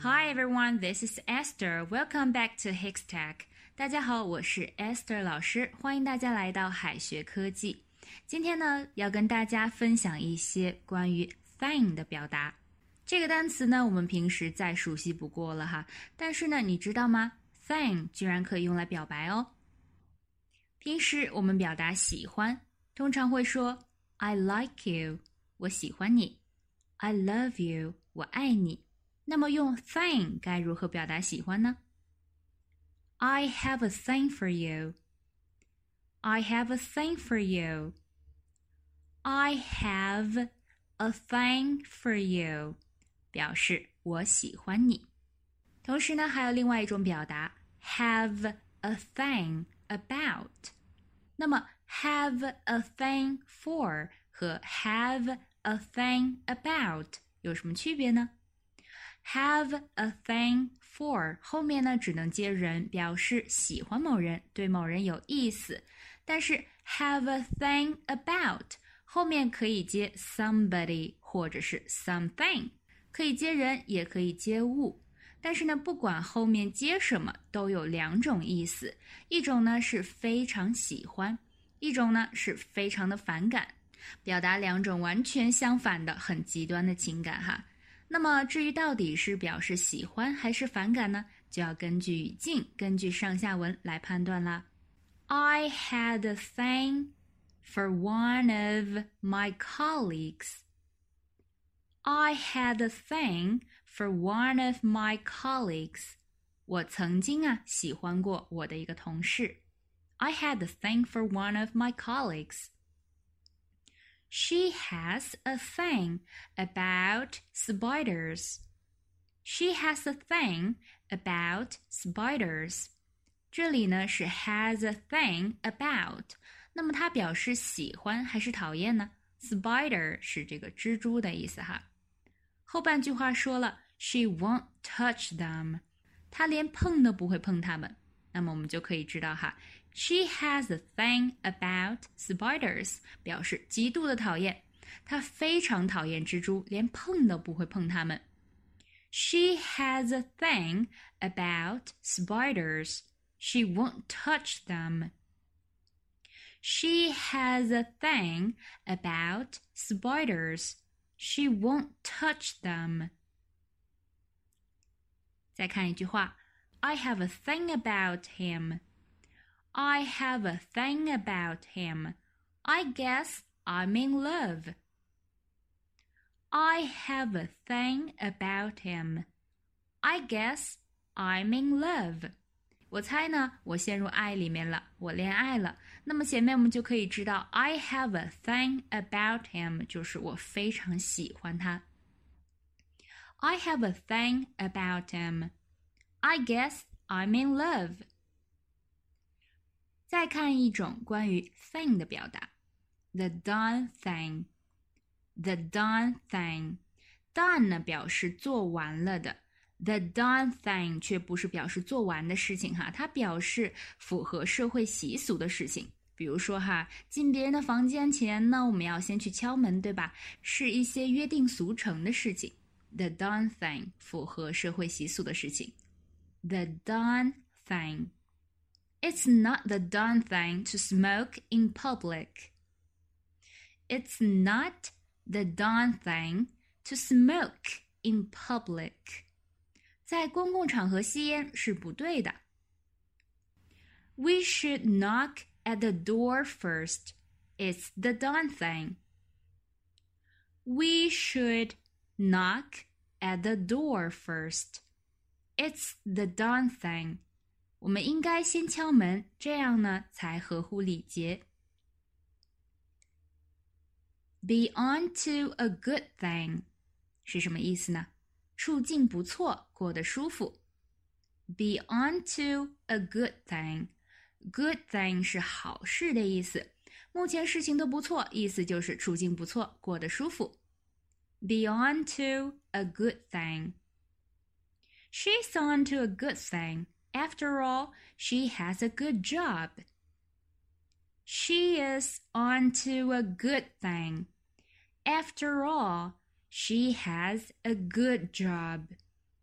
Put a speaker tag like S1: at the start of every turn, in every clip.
S1: Hi everyone, this is Esther. Welcome back to Hikstech. 大家好，我是 Esther 老师，欢迎大家来到海学科技。今天呢，要跟大家分享一些关于 thing 的表达。这个单词呢，我们平时再熟悉不过了哈。但是呢，你知道吗？thing 居然可以用来表白哦。平时我们表达喜欢，通常会说 I like you，我喜欢你；I love you，我爱你。 那么用 thing 该如何表达喜欢呢？I have a thing for you. I have a thing for you. I have a thing for you，表示我喜欢你。同时呢，还有另外一种表达，have a thing about。那么 have a thing for 和 have a thing about 有什么区别呢？Have a thing for 后面呢只能接人，表示喜欢某人，对某人有意思。但是 have a thing about 后面可以接 somebody 或者是 something，可以接人，也可以接物。但是呢，不管后面接什么，都有两种意思：一种呢是非常喜欢，一种呢是非常的反感，表达两种完全相反的很极端的情感哈。那么，至于到底是表示喜欢还是反感呢？就要根据语境、根据上下文来判断啦。I had a thing for one of my colleagues. I had a thing for one of my colleagues. 我曾经啊喜欢过我的一个同事。I had a thing for one of my colleagues. She has a thing about spiders. She has a thing about spiders. 这里呢是 has a thing about，那么它表示喜欢还是讨厌呢？Spider 是这个蜘蛛的意思哈。后半句话说了，She won't touch them，她连碰都不会碰它们。那么我们就可以知道哈 ，She has a thing about spiders，表示极度的讨厌，她非常讨厌蜘蛛，连碰都不会碰它们。She has a thing about spiders. She won't touch them. She has a thing about spiders. She won't touch them. 再看一句话 I have a thing about him. I have a thing about him. I guess I'm in love. I have a thing about him. I guess I'm in love. 我猜呢，我陷入爱里面了，我恋爱了。那么前面我们就可以知道，I have a thing about him，就是我非常喜欢他。I have a thing about him. I guess I'm in love。 再看一种关于 thing 的表达，the done thing。the done thing。done 呢表示做完了的，the done thing 却不是表示做完的事情哈，它表示符合社会习俗的事情。比如说哈，进别人的房间前呢，我们要先去敲门，对吧？是一些约定俗成的事情。the done thing 符合社会习俗的事情。the done thing. It's not the done thing to smoke in public. It's not the done thing to smoke in public. 在公共场合吸烟是不对的。We should knock at the door first. It's the done thing. We should knock at the door first. It's the done thing。 我们应该先敲门，这样呢才合乎礼节。Be on to a good thing 是什么意思呢？处境不错，过得舒服。Be on to a good thing。Good thing 是好事的意思。目前事情都不错，意思就是处境不错，过得舒服。Be on to a good thing。She's on to a good thing. After all, she has a good job. She is on to a good thing. After all, she has a good job.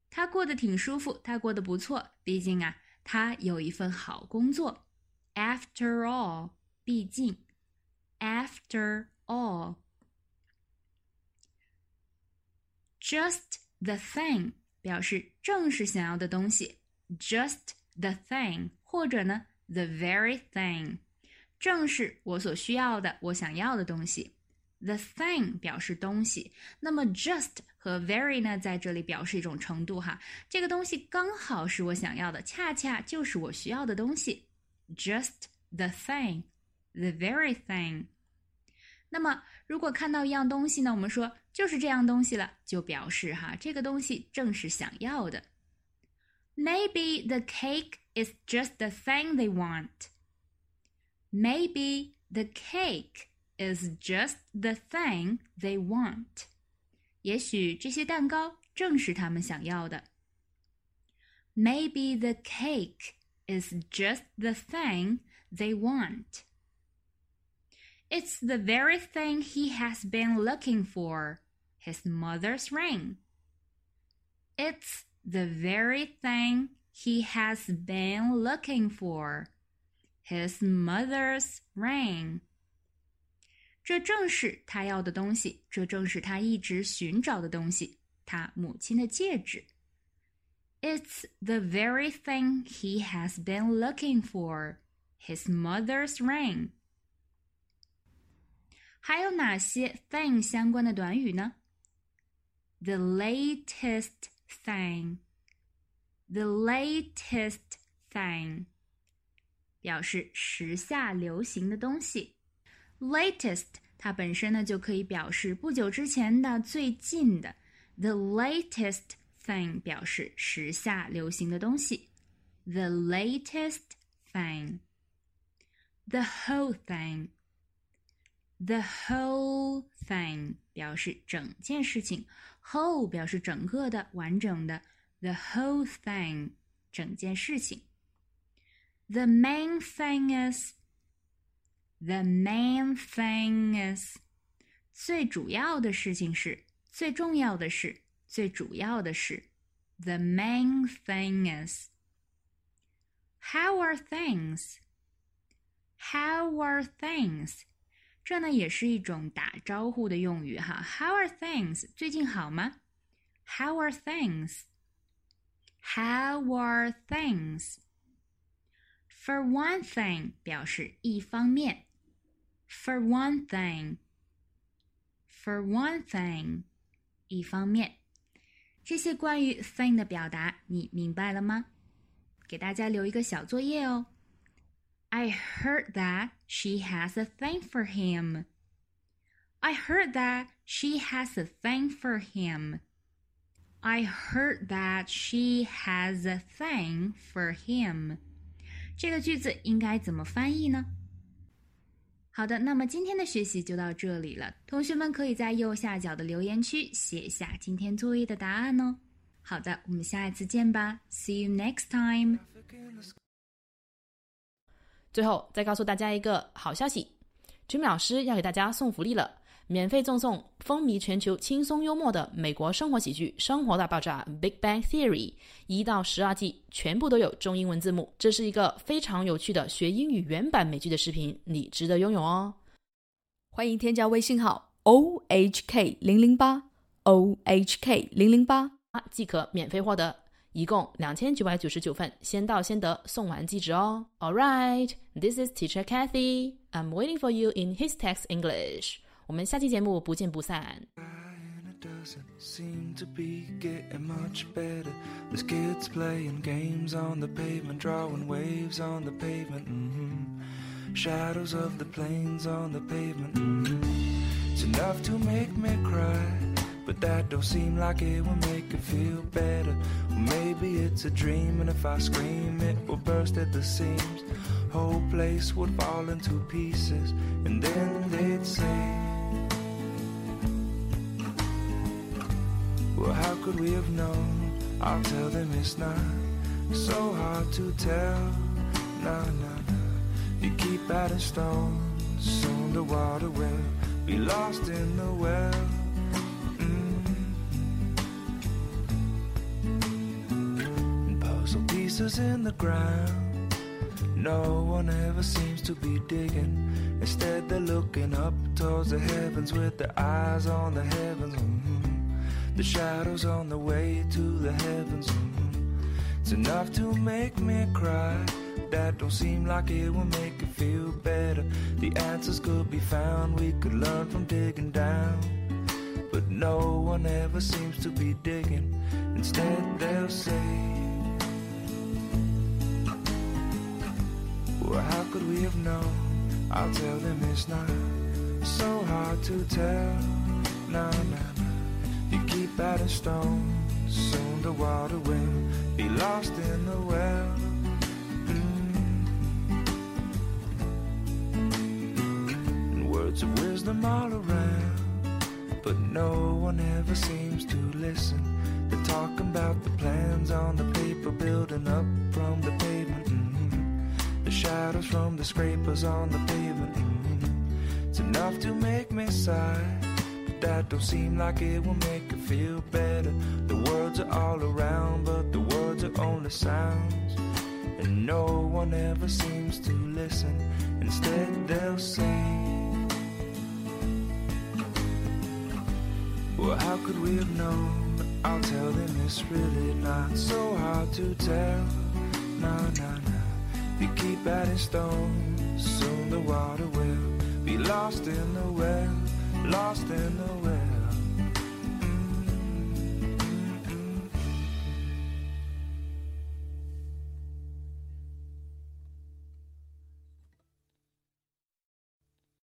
S1: 他过得挺舒服，他过得不错，毕竟啊，他有一份好工作。After all，毕竟。After all，just the thing 表示正是想要的东西。 Just the thing，或者呢，the very thing，正是我所需要的，我想要的东西。The thing 表示东西，那么 just 和 very 呢，在这里表示一种程度哈。这个东西刚好是我想要的，恰恰就是我需要的东西。Just the thing, the very thing。那么如果看到一样东西呢，我们说就是这样东西了，就表示哈，这个东西正是想要的。Maybe the cake is just the thing they want. Maybe the cake is just the thing they want. 也许这些蛋糕正是他们想要的。Maybe the cake is just the thing they want. It's the very thing he has been looking for his mother's ring. It's the very thing he has been looking for his mother's ring. 这正是他要的东西，这正是他一直寻找的东西，他母亲的戒指。It's the very thing he has been looking for, his mother's ring. 还有哪些 thing 相关的短语呢？The latest thing, the latest thing 表示时下流行的东西。latest 它本身呢就可以表示不久之前的、最近的。The latest thing 表示时下流行的东西。The latest thing. The whole thing. The whole thing 表示整件事情 ，whole 表示整个的、完整的。The whole thing 整件事情。The main thing is The main thing is，最主要的事情是，最重要的是，最主要的是。The main thing is。How are things? How are things? 这呢也是一种打招呼的用语哈。How are things? 最近好吗？How are things? How are things? For one thing 表示一方面。for one thing, for one thing，一方面，这些关于 thing 的表达你明白了吗？给大家留一个小作业哦。I heard that she has a thing for him. I heard that she has a thing for him. I heard that she has a thing for him. 这个句子应该怎么翻译呢？好的，那么今天的学习就到这里了。同学们可以在右下角的留言区写下今天作业的答案哦。好的，我们下一次见吧，See you next time。
S2: 最后再告诉大家一个好消息，Jimmy 老师要给大家送福利了。免费赠送风靡全球、轻松幽默的美国生活喜剧《生活大爆炸》（Big Bang Theory） 一到十二季，全部都有中英文字幕。这是一个非常有趣的学英语原版美剧的视频，你值得拥有哦！
S3: 欢迎添加微信号 o h k 零零八 o h k 零零八，
S2: 即可免费获得，一共两千九百九十九份，先到先得，送完即止哦。All right, this is Teacher Kathy. I'm waiting for you in his text English. 我们下期节目不见不散。doesn't seem to be getting much better. There's kids playing games on the pavement, drawing waves on the pavement. Mm-hmm. Shadows of the planes on the pavement. Mm-hmm. It's enough to make me cry, but that don't seem like it will make it feel better. Well, maybe it's a dream, and if I scream, it will burst at the seams. Whole place would fall into pieces, and then they'd say. Well, how could we have known? I'll tell them it's not so hard to tell. Nah, nah, nah. You keep adding stones, soon the water will be lost in the well.
S4: Answers in the ground. No one ever seems to be digging. Instead, they're looking up towards the heavens with their eyes on the heavens. Mhm. The shadows on the way to the heavens. Mhm. It's enough to make me cry. That don't seem like it will make it feel better. The answers could be found, we could learn from digging down. But no one ever seems to be digging. Instead, they'll say, Well, how could we have known? I'll tell them it's not so hard to tell. No, no, no. You keep adding stones, soon the water will be lost in the well. Mm. Words of wisdom all around, but no one ever seems to listen. They're talking about the plans on the paper, building up from. The shadows from the scrapers on the pavement. It's enough to make me sigh. But that don't seem like it will make it feel better. The words are all around, but the words are only sounds. And no one ever seems to listen. Instead, they'll say, Well, how could we have known? I'll tell them it's really not so hard to tell. No, no, no. You keep adding stones, soon the water will be lost in the well, lost in the well.